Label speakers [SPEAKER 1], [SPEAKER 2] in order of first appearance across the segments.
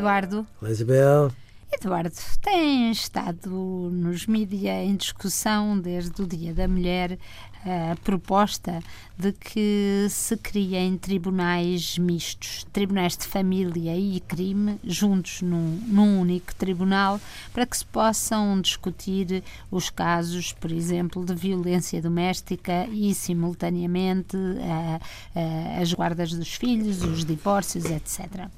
[SPEAKER 1] Eduardo.
[SPEAKER 2] Isabel.
[SPEAKER 1] Eduardo, tem estado nos mídias em discussão desde o Dia da Mulher a proposta de que se criem tribunais mistos, tribunais de família e crime, juntos num, num único tribunal, para que se possam discutir os casos, por exemplo, de violência doméstica e, simultaneamente, as guardas dos filhos, os divórcios, etc.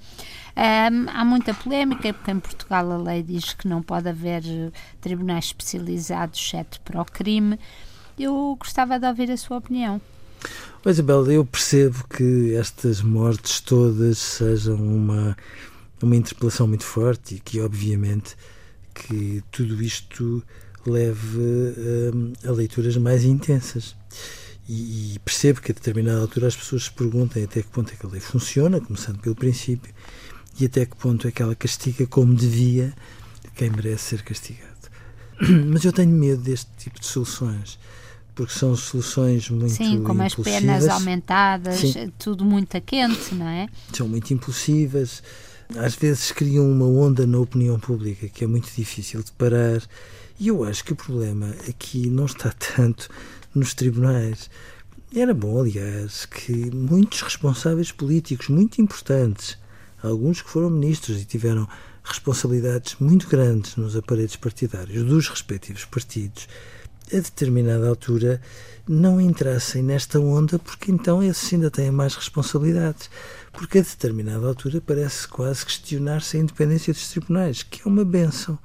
[SPEAKER 1] Um, há muita polémica, porque em Portugal a lei diz que não pode haver tribunais especializados, exceto para o crime. Eu gostava de ouvir a sua opinião.
[SPEAKER 2] Oh, Isabel, eu percebo que estas mortes todas sejam uma, uma interpelação muito forte e que, obviamente, que tudo isto leve um, a leituras mais intensas. E, e, percebo que a determinada altura as pessoas se perguntem até que ponto é que a lei funciona, começando pelo princípio, e até que ponto é que ela castiga como devia quem merece ser castigado. Mas eu tenho medo deste tipo de soluções porque são soluções muito
[SPEAKER 1] Sim, como as penas aumentadas, Sim. tudo muito a quente, não é?
[SPEAKER 2] São muito impulsivas, às vezes criam uma onda na opinião pública que é muito difícil de parar. E eu acho que o problema aqui não está tanto nos tribunais. Era bom, aliás, que muitos responsáveis políticos muito importantes, alguns que foram ministros e tiveram responsabilidades muito grandes nos aparelhos partidários dos respectivos partidos, a determinada altura não entrassem nesta onda, porque então esses ainda têm mais responsabilidades. Porque a determinada altura parece quase questionar-se a independência dos tribunais, que é uma benção.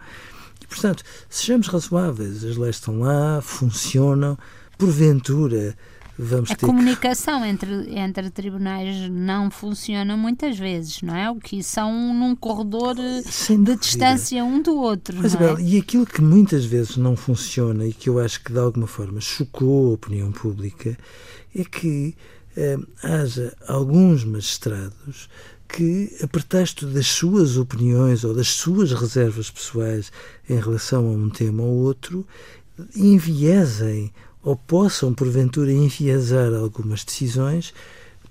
[SPEAKER 2] E, portanto, sejamos razoáveis, as leis estão lá, funcionam, porventura vamos
[SPEAKER 1] a
[SPEAKER 2] ter
[SPEAKER 1] comunicação entre, entre tribunais não funciona muitas vezes, não é? O que são num corredor Sem de dúvida. distância um do outro.
[SPEAKER 2] Mas, é? E aquilo que muitas vezes não funciona e que eu acho que de alguma forma chocou a opinião pública é que eh, haja alguns magistrados que, a pretexto das suas opiniões ou das suas reservas pessoais em relação a um tema ou outro, enviesem ou possam, porventura, enviesar algumas decisões,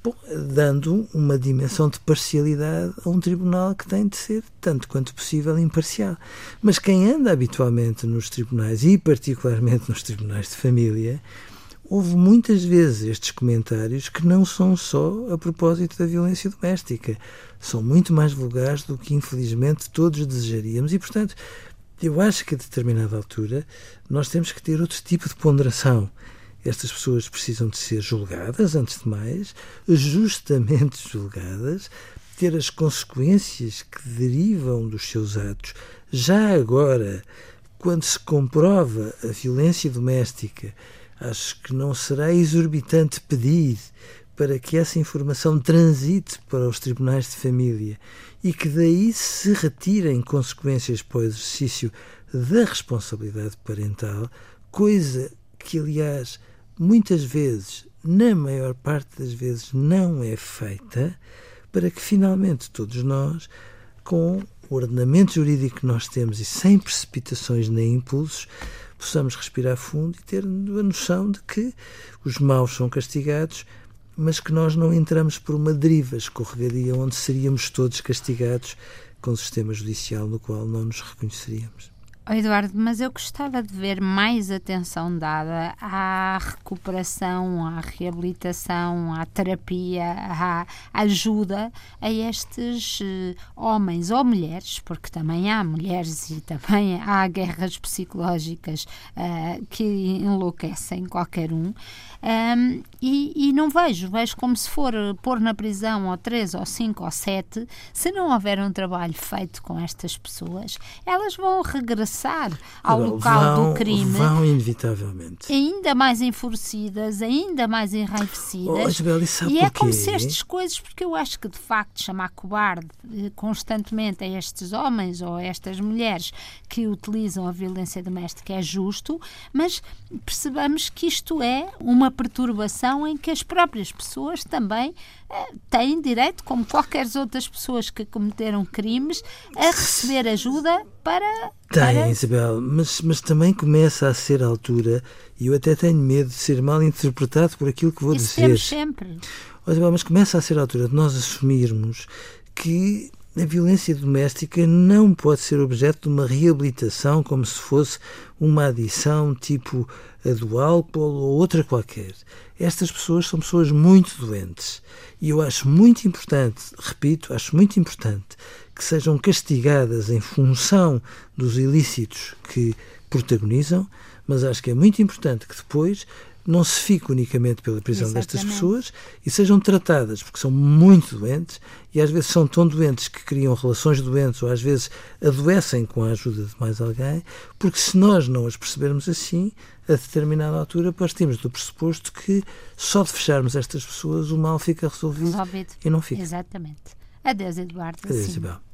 [SPEAKER 2] bom, dando uma dimensão de parcialidade a um tribunal que tem de ser, tanto quanto possível, imparcial. Mas quem anda habitualmente nos tribunais, e particularmente nos tribunais de família, houve muitas vezes estes comentários que não são só a propósito da violência doméstica. São muito mais vulgares do que, infelizmente, todos desejaríamos. E, portanto, eu acho que a determinada altura nós temos que ter outro tipo de ponderação. Estas pessoas precisam de ser julgadas, antes de mais, justamente julgadas, ter as consequências que derivam dos seus atos. Já agora, quando se comprova a violência doméstica, acho que não será exorbitante pedir para que essa informação transite para os tribunais de família e que daí se retirem consequências para o exercício da responsabilidade parental, coisa que, aliás, muitas vezes, na maior parte das vezes, não é feita, para que finalmente todos nós, com o ordenamento jurídico que nós temos e sem precipitações nem impulsos, possamos respirar fundo e ter a noção de que os maus são castigados mas que nós não entramos por uma deriva escorregadia onde seríamos todos castigados com o sistema judicial no qual não nos reconheceríamos.
[SPEAKER 1] Oh, Eduardo, mas eu gostava de ver mais atenção dada à recuperação, à reabilitação, à terapia, à ajuda a estes uh, homens ou mulheres, porque também há mulheres e também há guerras psicológicas uh, que enlouquecem qualquer um. Um, e, e, não vejo, vejo como se for pôr na prisão ou três, ou cinco, ou sete, se não houver um trabalho feito com estas pessoas, elas vão regressar ao
[SPEAKER 2] não,
[SPEAKER 1] local
[SPEAKER 2] vão,
[SPEAKER 1] do crime.
[SPEAKER 2] Vão, inevitavelmente.
[SPEAKER 1] Ainda mais enfurecidas, ainda mais enraivecidas.
[SPEAKER 2] Oh, Isabel, e,
[SPEAKER 1] e é como se estas coisas, porque eu acho que de facto chamar cobarde eh, constantemente a estes homens ou a estas mulheres que utilizam a violência doméstica é justo, mas percebamos que isto é uma perturbação em que as próprias pessoas também eh, têm direito, como qualquer outras pessoas que cometeram crimes, a receber ajuda para.
[SPEAKER 2] Tem,
[SPEAKER 1] para...
[SPEAKER 2] Isabel, mas, mas também começa a ser a altura, e eu até tenho medo de ser mal interpretado por aquilo que vou
[SPEAKER 1] Isso
[SPEAKER 2] dizer.
[SPEAKER 1] Temos sempre.
[SPEAKER 2] Oh, Isabel, mas começa a ser a altura de nós assumirmos que a violência doméstica não pode ser objeto de uma reabilitação como se fosse uma adição tipo a do álcool ou outra qualquer. Estas pessoas são pessoas muito doentes e eu acho muito importante, repito, acho muito importante que sejam castigadas em função dos ilícitos que protagonizam, mas acho que é muito importante que depois não se fique unicamente pela prisão Exatamente. destas pessoas e sejam tratadas, porque são muito doentes e às vezes são tão doentes que criam relações doentes ou às vezes adoecem com a ajuda de mais alguém, porque se nós não as percebermos assim, a determinada altura partimos do pressuposto que só de fecharmos estas pessoas o mal fica resolvido, resolvido. e não fica.
[SPEAKER 1] Exatamente. Adeus, Eduardo.
[SPEAKER 2] Adeus, Isabel.